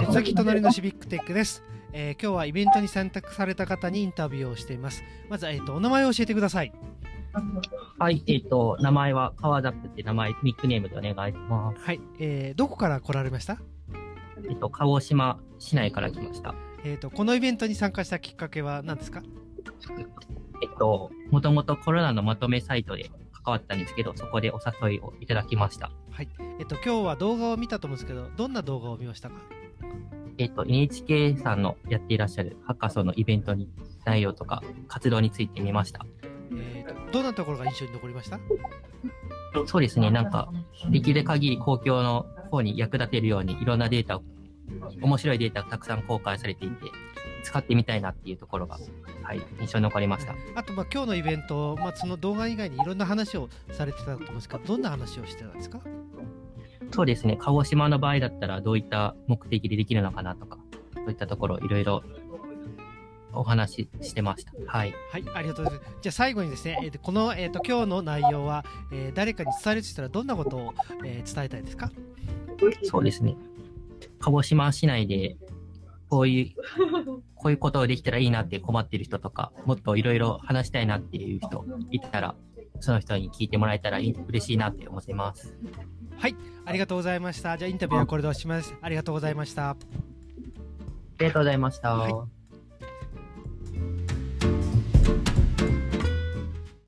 鉄崎隣のシビックテックです、えー今日はイベントに選択された方にインタビューをしていますまずは、えー、とお名前を教えてくださいはい、えっ、と、名前は川ザップって名前、ニックネームでお願いします。はい、えーどこから来られました？えっ、と、鹿児島市内から来ました。えー、とこのイベントに参加したきっかけは何ですか？えっと、もともとコロナのまとめサイトで関わったんですけど、そこでお誘いをいただきました。はい、えっ、と今日は動画を見たと思うんですけどどんな動画を見ましたか？えっ、と、NHK さんのやっていらっしゃるハッカソンのイベントに内容とか活動について見ました。えーとどんなところが印象に残りました？そうですね、なんか、できる限り公共の方に役立てるようにいろんなデータを、面白いデータがたくさん公開されていて、使ってみたいなっていうところが、はい、印象に残りました。あとまあ今日のイベント、まあ、その動画以外にいろんな話をされてたと思うんですけどどんな話をしてたんですか？そうですね、鹿児島の場合だったらどういった目的でできるのかなとか、そういったところいろいろお話ししてました。はい。はい、ありがとうございます。じゃあ最後にですね、えーとこの、えー、と今日の内容は、えー誰かに伝えるとしたらどんなことを、えー伝えたいですか？そうですね。鹿児島市内で、こういう、こういうことをできたらいいなって困ってる人とか、もっといろいろ話したいなっていう人いたら、その人に聞いてもらえたらいい嬉しいなって思ってます。はい、ありがとうございました。じゃあインタビューはこれでおしまいです。ありがとうございました。ありがとうございました。はい